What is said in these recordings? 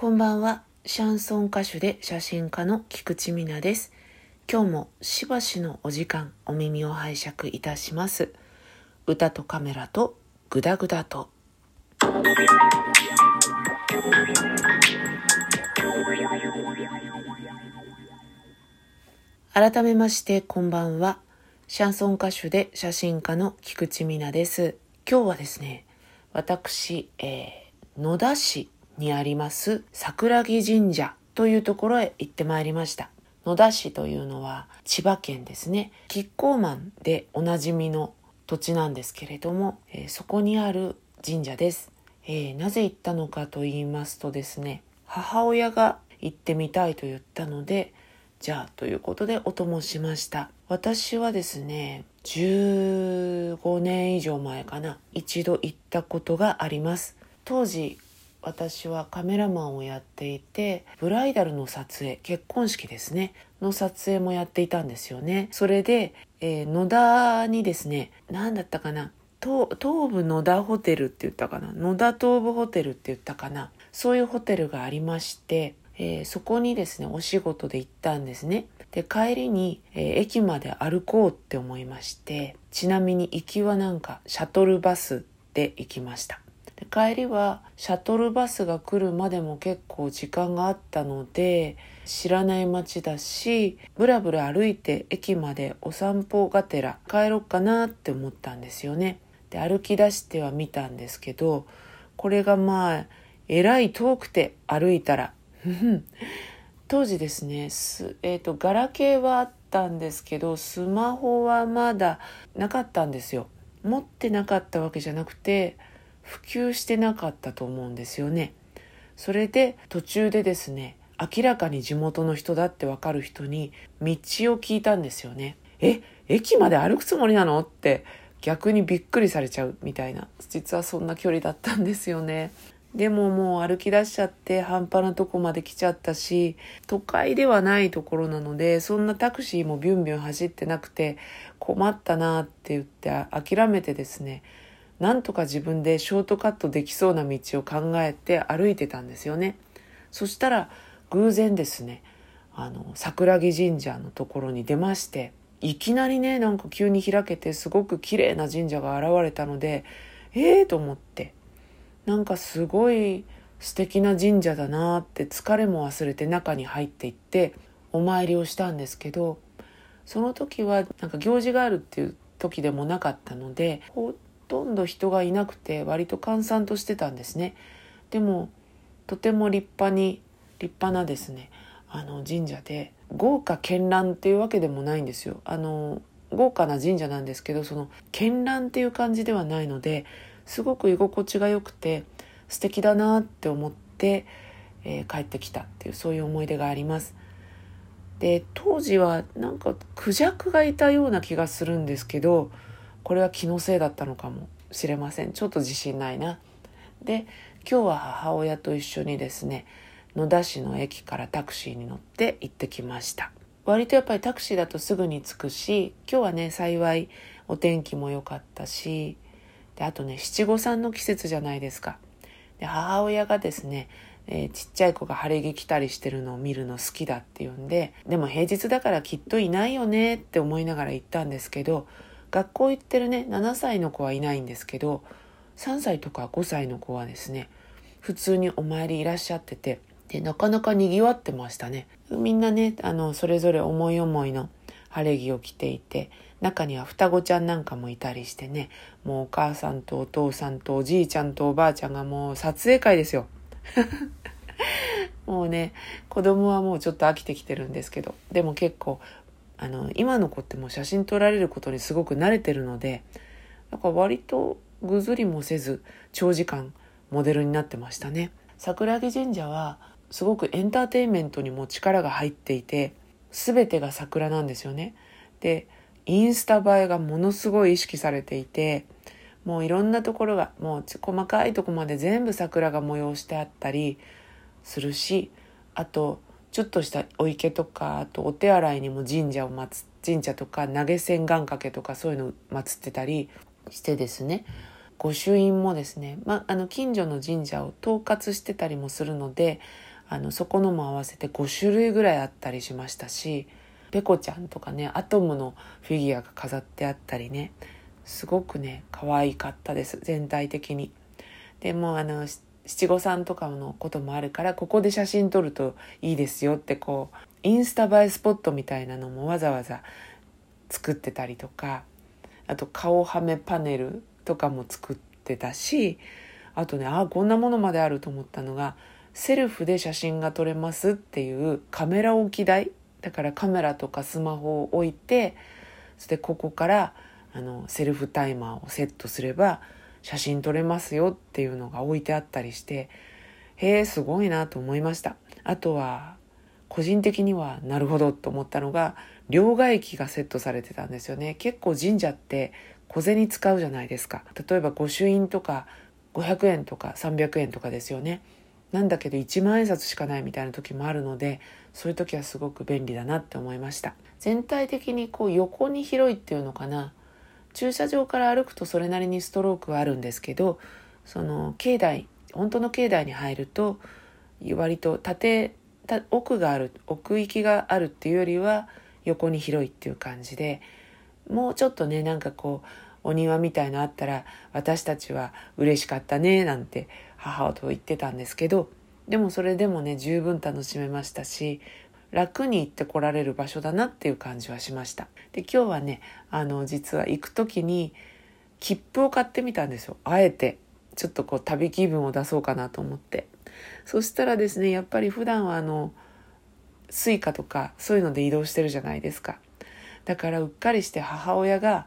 こんばんは。シャンソン歌手で写真家の菊池美奈です。今日もしばしのお時間、お耳を拝借いたします。歌とカメラとグダグダと。改めましてこんばんは。シャンソン歌手で写真家の菊池美奈です。今日はですね、私、えー野田市にあります桜木神社というところへ行ってまいりました。野田市というのは千葉県ですね。キッコーマンでおなじみの土地なんですけれども、えーそこにある神社です。えーなぜ行ったのかと言いますとですね、母親が行ってみたいと言ったので、じゃあということでお供しました。私はですね、15年以上前かな、一度行ったことがあります。当時、私はカメラマンをやっていて、ブライダルの撮影、結婚式ですね、の撮影もやっていたんですよね。それで、えー野田にですね、何だったかな、東東武野田ホテルって言ったかな野田東武ホテルって言ったかなそういうホテルがありまして、えーそこにですねお仕事で行ったんですね。で帰りに、えー駅まで歩こうって思いましてちなみに行きはなんかシャトルバスで行きました。で帰りはシャトルバスが来るまでも結構時間があったので知らない街だしブラブラ歩いて駅までお散歩がてら帰ろうかなって思ったんですよね。で歩き出しては見たんですけどこれがまあえらい遠くて歩いたら。当時ですね、えー、とガラケーはあったんですけどスマホはまだなかったんですよ。持ってなかったわけじゃなくて普及してなかったと思うんですよね。それで途中でですね明らかに地元の人だってわかる人に道を聞いたんですよね。え駅まで歩くつもりなの？って逆にびっくりされちゃうみたいな。実はそんな距離だったんですよね。でももう歩き出しちゃって半端なとこまで来ちゃったし都会ではないところなのでそんなタクシーもビュンビュン走ってなくて困ったなって言って諦めてですねなんとか自分でショートカットできそうな道を考えて歩いてたんですよね。そしたら偶然ですねあの桜木神社のところに出ましていきなりねなんか急に開けてすごく綺麗な神社が現れたのでええー、と思ってなんかすごい素敵な神社だなって疲れも忘れて中に入っていってお参りをしたんですけどその時はなんか行事があるっていう時でもなかったのでとんど人がいなくて割と閑散としてたんですね。でもとても立派に立派なですねあの神社で豪華絢爛っていうわけでもないんですよ。あの豪華な神社なんですけどその絢爛っていう感じではないのですごく居心地が良くて素敵だなって思って、えー帰ってきたっていうそういう思い出があります。で当時はなんかクジャクがいたような気がするんですけどこれは気のせいだったのかもしれません。ちょっと自信ないな。で今日は母親と一緒にですね野田市の駅からタクシーに乗って行ってきました。割とやっぱりタクシーだとすぐに着くし今日はね幸いお天気も良かったしであとね七五三の季節じゃないですか。で母親がですね、えーちっちゃい子が晴れ着着たりしてるのを見るの好きだっていうんででも平日だからきっといないよねって思いながら行ったんですけど学校行ってるね7歳の子はいないんですけど3歳とか5歳の子はですね普通にお参りいらっしゃっててでなかなかにぎわってましたね。みんなねあのそれぞれ思い思いの晴れ着を着ていて中には双子ちゃんなんかもいたりしてねもうお母さんとお父さんとおじいちゃんとおばあちゃんがもう撮影会ですよ。もうね子供はもうちょっと飽きてきてるんですけどでも結構あの今の子ってもう写真撮られることにすごく慣れてるのでなんか割とぐずりもせず長時間モデルになってましたね。桜木神社はすごくエンターテインメントにも力が入っていて全てが桜なんですよね。でインスタ映えがものすごい意識されていてもういろんなところがもう細かいとこまで全部桜が催してあったりするしあとちょっとしたお池とかあとお手洗いにも神社を祀神社とか投げ銭願掛けとかそういうのを祀ってたりしてですね御朱印もですね、ま、あの近所の神社を統括してたりもするのであのそこのも合わせて5種類ぐらいあったりしましたしペコちゃんとかねアトムのフィギュアが飾ってあったりねすごくね可愛かったです全体的に。でもあの七五三とかのこともあるからここで写真撮るといいですよってこうインスタ映えスポットみたいなのもわざわざ作ってたりとかあと顔はめパネルとかも作ってたしあとねああこんなものまであると思ったのがセルフで写真が撮れますっていうカメラ置き台だからカメラとかスマホを置いてそしてここからあのセルフタイマーをセットすれば写真撮れますよっていうのが置いてあったりしてへえすごいなと思いました。あとは個人的にはなるほどと思ったのが両替機がセットされてたんですよね。結構神社って小銭使うじゃないですか。例えば御朱印とか500円とか300円とかですよね。なんだけど1万円札しかないみたいな時もあるのでそういう時はすごく便利だなって思いました。全体的にこう横に広いっていうのかな。駐車場から歩くとそれなりにストロークはあるんですけどその境内本当の境内に入ると割と縦奥がある奥行きがあるっていうよりは横に広いっていう感じでもうちょっとねなんかこうお庭みたいのあったら私たちは嬉しかったねなんて母と言ってたんですけどでもそれでもね十分楽しめましたし楽に行ってこられる場所だなっていう感じはしました。で今日はねあの実は行く時に切符を買ってみたんですよ。あえて。ちょっとこう旅気分を出そうかなと思って。そしたらですねやっぱり普段はあのスイカとかそういうので移動してるじゃないですか。だからうっかりして母親が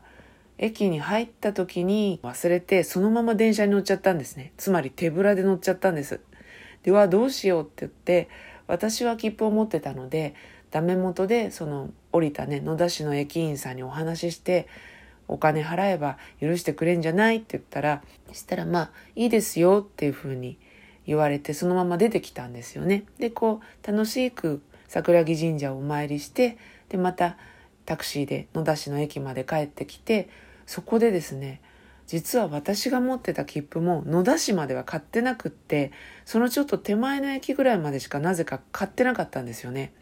駅に入った時に忘れてそのまま電車に乗っちゃったんですね。つまり手ぶらで乗っちゃったんです。ではどうしようって言って私は切符を持ってたのでダメ元でその降りたね野田市の駅員さんにお話ししてお金払えば許してくれんじゃない？って言ったらそしたらまあいいですよっていうふうに言われてそのまま出てきたんですよね。でこう楽しく桜木神社をお参りしてでまたタクシーで野田市の駅まで帰ってきてそこでですね実は私が持ってた切符も野田市までは買ってなくってそのちょっと手前の駅ぐらいまでしかなぜか買ってなかったんですよね。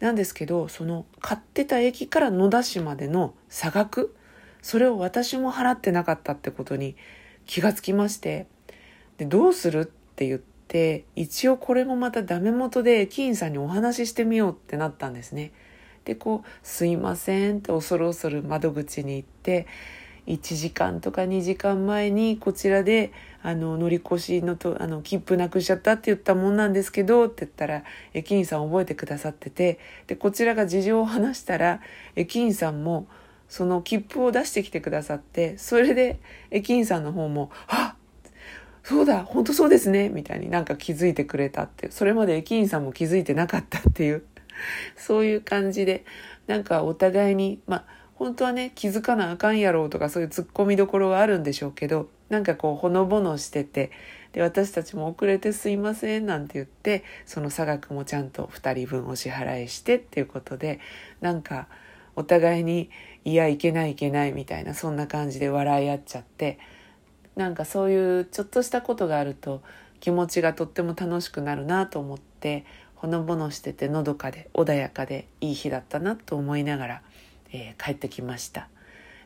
なんですけどその買ってた駅から野田市までの差額それを私も払ってなかったってことに気がつきましてでどうするって言って一応これもまたダメ元で駅員さんにお話ししてみようってなったんですね。でこう「すいません」って恐る恐る窓口に行って1時間とか2時間前にこちらであの乗り越しのとあの切符なくしちゃったって言ったもんなんですけどって言ったら駅員さん覚えてくださっててでこちらが事情を話したら駅員さんもその切符を出してきてくださってそれで駅員さんの方も「あそうだ本当そうですね」みたいになんか気づいてくれたってそれまで駅員さんも気づいてなかったっていうそういう感じでなんかお互いにまあ本当はね気づかなあかんやろうとかそういうツッコミどころはあるんでしょうけどなんかこうほのぼのしててで私たちも遅れてすいませんなんて言ってその差額もちゃんと2人分お支払いしてっていうことでなんかお互いにいやいけないいけないみたいなそんな感じで笑い合っちゃってなんかそういうちょっとしたことがあると気持ちがとっても楽しくなるなと思ってほのぼのしててのどかで穏やかでいい日だったなと思いながらえー、帰ってきました。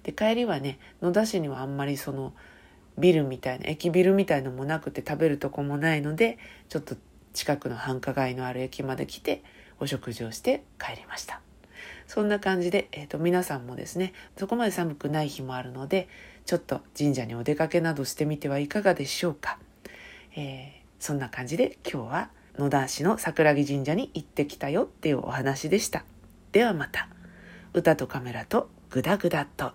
で帰りはね野田市にはあんまりそのビルみたいな駅ビルみたいのもなくて食べるとこもないのでちょっと近くの繁華街のある駅まで来てお食事をして帰りました。そんな感じで、えーと、皆さんもですねそこまで寒くない日もあるのでちょっと神社にお出かけなどしてみてはいかがでしょうか、えー、そんな感じで今日は野田市の桜木神社に行ってきたよっていうお話でした。ではまた。歌とカメラとグダグダっと。